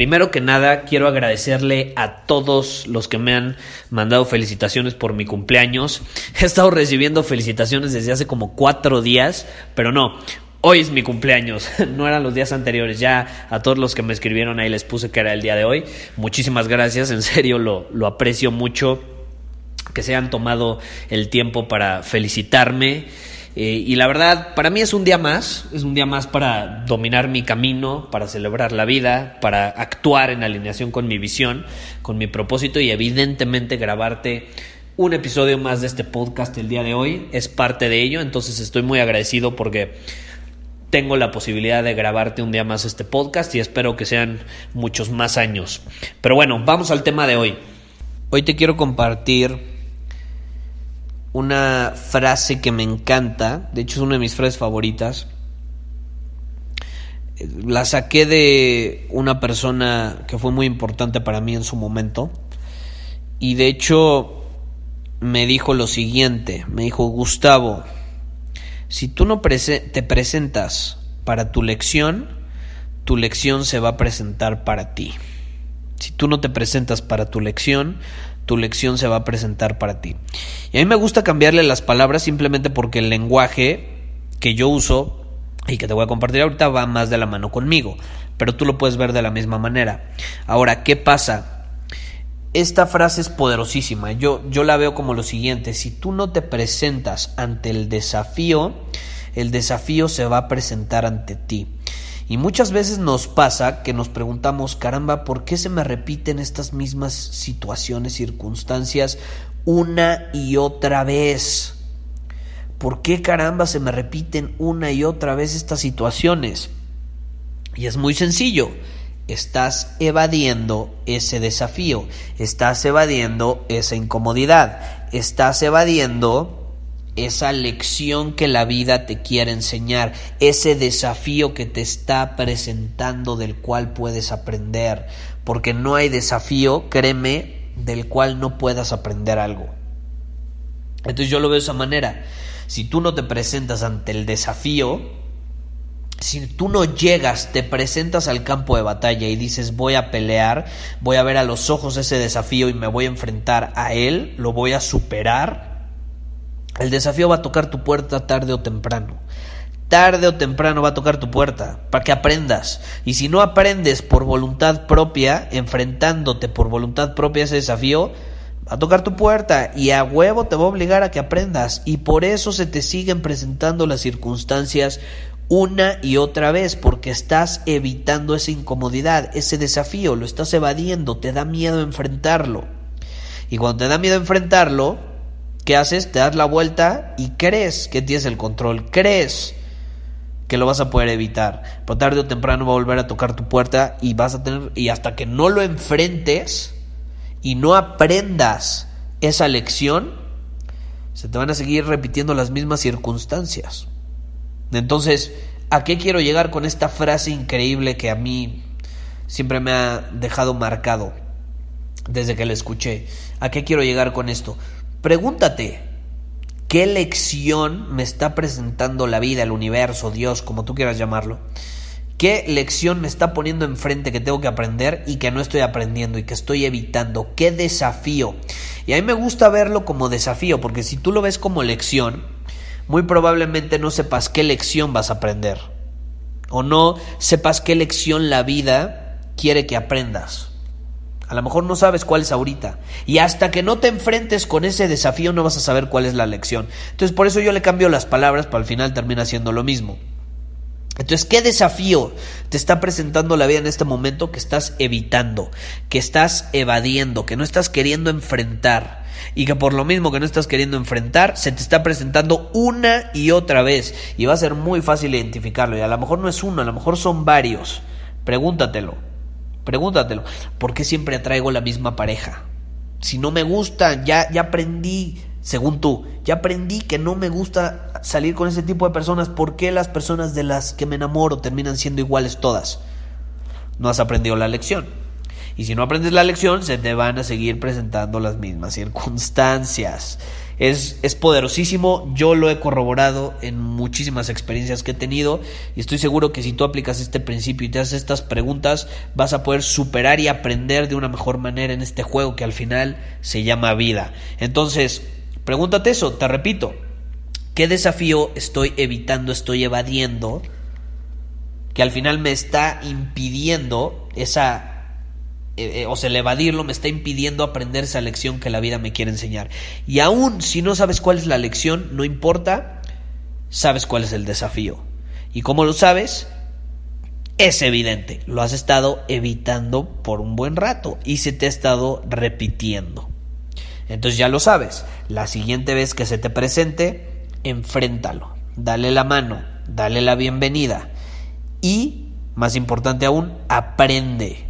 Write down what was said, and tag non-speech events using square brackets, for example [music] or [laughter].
Primero que nada, quiero agradecerle a todos los que me han mandado felicitaciones por mi cumpleaños. He estado recibiendo felicitaciones desde hace como cuatro días, pero no, hoy es mi cumpleaños, [laughs] no eran los días anteriores. Ya a todos los que me escribieron ahí les puse que era el día de hoy. Muchísimas gracias, en serio lo, lo aprecio mucho que se hayan tomado el tiempo para felicitarme. Eh, y la verdad, para mí es un día más, es un día más para dominar mi camino, para celebrar la vida, para actuar en alineación con mi visión, con mi propósito y evidentemente grabarte un episodio más de este podcast el día de hoy es parte de ello, entonces estoy muy agradecido porque tengo la posibilidad de grabarte un día más este podcast y espero que sean muchos más años. Pero bueno, vamos al tema de hoy. Hoy te quiero compartir una frase que me encanta, de hecho es una de mis frases favoritas. La saqué de una persona que fue muy importante para mí en su momento. Y de hecho me dijo lo siguiente, me dijo, Gustavo, si tú no te presentas para tu lección, tu lección se va a presentar para ti. Si tú no te presentas para tu lección, tu lección se va a presentar para ti. Y a mí me gusta cambiarle las palabras simplemente porque el lenguaje que yo uso y que te voy a compartir ahorita va más de la mano conmigo, pero tú lo puedes ver de la misma manera. Ahora, ¿qué pasa? Esta frase es poderosísima. Yo, yo la veo como lo siguiente, si tú no te presentas ante el desafío, el desafío se va a presentar ante ti. Y muchas veces nos pasa que nos preguntamos, caramba, ¿por qué se me repiten estas mismas situaciones, circunstancias una y otra vez? ¿Por qué caramba se me repiten una y otra vez estas situaciones? Y es muy sencillo, estás evadiendo ese desafío, estás evadiendo esa incomodidad, estás evadiendo esa lección que la vida te quiere enseñar, ese desafío que te está presentando del cual puedes aprender, porque no hay desafío, créeme, del cual no puedas aprender algo. Entonces yo lo veo de esa manera. Si tú no te presentas ante el desafío, si tú no llegas, te presentas al campo de batalla y dices voy a pelear, voy a ver a los ojos ese desafío y me voy a enfrentar a él, lo voy a superar, el desafío va a tocar tu puerta tarde o temprano. Tarde o temprano va a tocar tu puerta para que aprendas. Y si no aprendes por voluntad propia, enfrentándote por voluntad propia a ese desafío, va a tocar tu puerta y a huevo te va a obligar a que aprendas. Y por eso se te siguen presentando las circunstancias una y otra vez, porque estás evitando esa incomodidad, ese desafío, lo estás evadiendo, te da miedo enfrentarlo. Y cuando te da miedo enfrentarlo, ¿Qué haces? Te das la vuelta y crees que tienes el control, crees que lo vas a poder evitar. Pero tarde o temprano va a volver a tocar tu puerta y vas a tener y hasta que no lo enfrentes y no aprendas esa lección, se te van a seguir repitiendo las mismas circunstancias. Entonces, ¿a qué quiero llegar con esta frase increíble que a mí siempre me ha dejado marcado desde que la escuché? ¿A qué quiero llegar con esto? Pregúntate, ¿qué lección me está presentando la vida, el universo, Dios, como tú quieras llamarlo? ¿Qué lección me está poniendo enfrente que tengo que aprender y que no estoy aprendiendo y que estoy evitando? ¿Qué desafío? Y a mí me gusta verlo como desafío, porque si tú lo ves como lección, muy probablemente no sepas qué lección vas a aprender. O no sepas qué lección la vida quiere que aprendas. A lo mejor no sabes cuál es ahorita. Y hasta que no te enfrentes con ese desafío no vas a saber cuál es la lección. Entonces por eso yo le cambio las palabras, pero al final termina siendo lo mismo. Entonces, ¿qué desafío te está presentando la vida en este momento que estás evitando, que estás evadiendo, que no estás queriendo enfrentar? Y que por lo mismo que no estás queriendo enfrentar, se te está presentando una y otra vez. Y va a ser muy fácil identificarlo. Y a lo mejor no es uno, a lo mejor son varios. Pregúntatelo. Pregúntatelo. ¿Por qué siempre atraigo la misma pareja? Si no me gusta, ya, ya aprendí según tú, ya aprendí que no me gusta salir con ese tipo de personas. ¿Por qué las personas de las que me enamoro terminan siendo iguales todas? No has aprendido la lección. Y si no aprendes la lección, se te van a seguir presentando las mismas circunstancias. Es, es, poderosísimo, yo lo he corroborado en muchísimas experiencias que he tenido y estoy seguro que si tú aplicas este principio y te haces estas preguntas vas a poder superar y aprender de una mejor manera en este juego que al final se llama vida. Entonces, Pregúntate eso, te repito, ¿qué desafío estoy evitando, estoy evadiendo que al final me está impidiendo esa, eh, eh, o sea, el evadirlo me está impidiendo aprender esa lección que la vida me quiere enseñar? Y aún si no sabes cuál es la lección, no importa, sabes cuál es el desafío. ¿Y cómo lo sabes? Es evidente, lo has estado evitando por un buen rato y se te ha estado repitiendo. Entonces ya lo sabes, la siguiente vez que se te presente, enfréntalo, dale la mano, dale la bienvenida y, más importante aún, aprende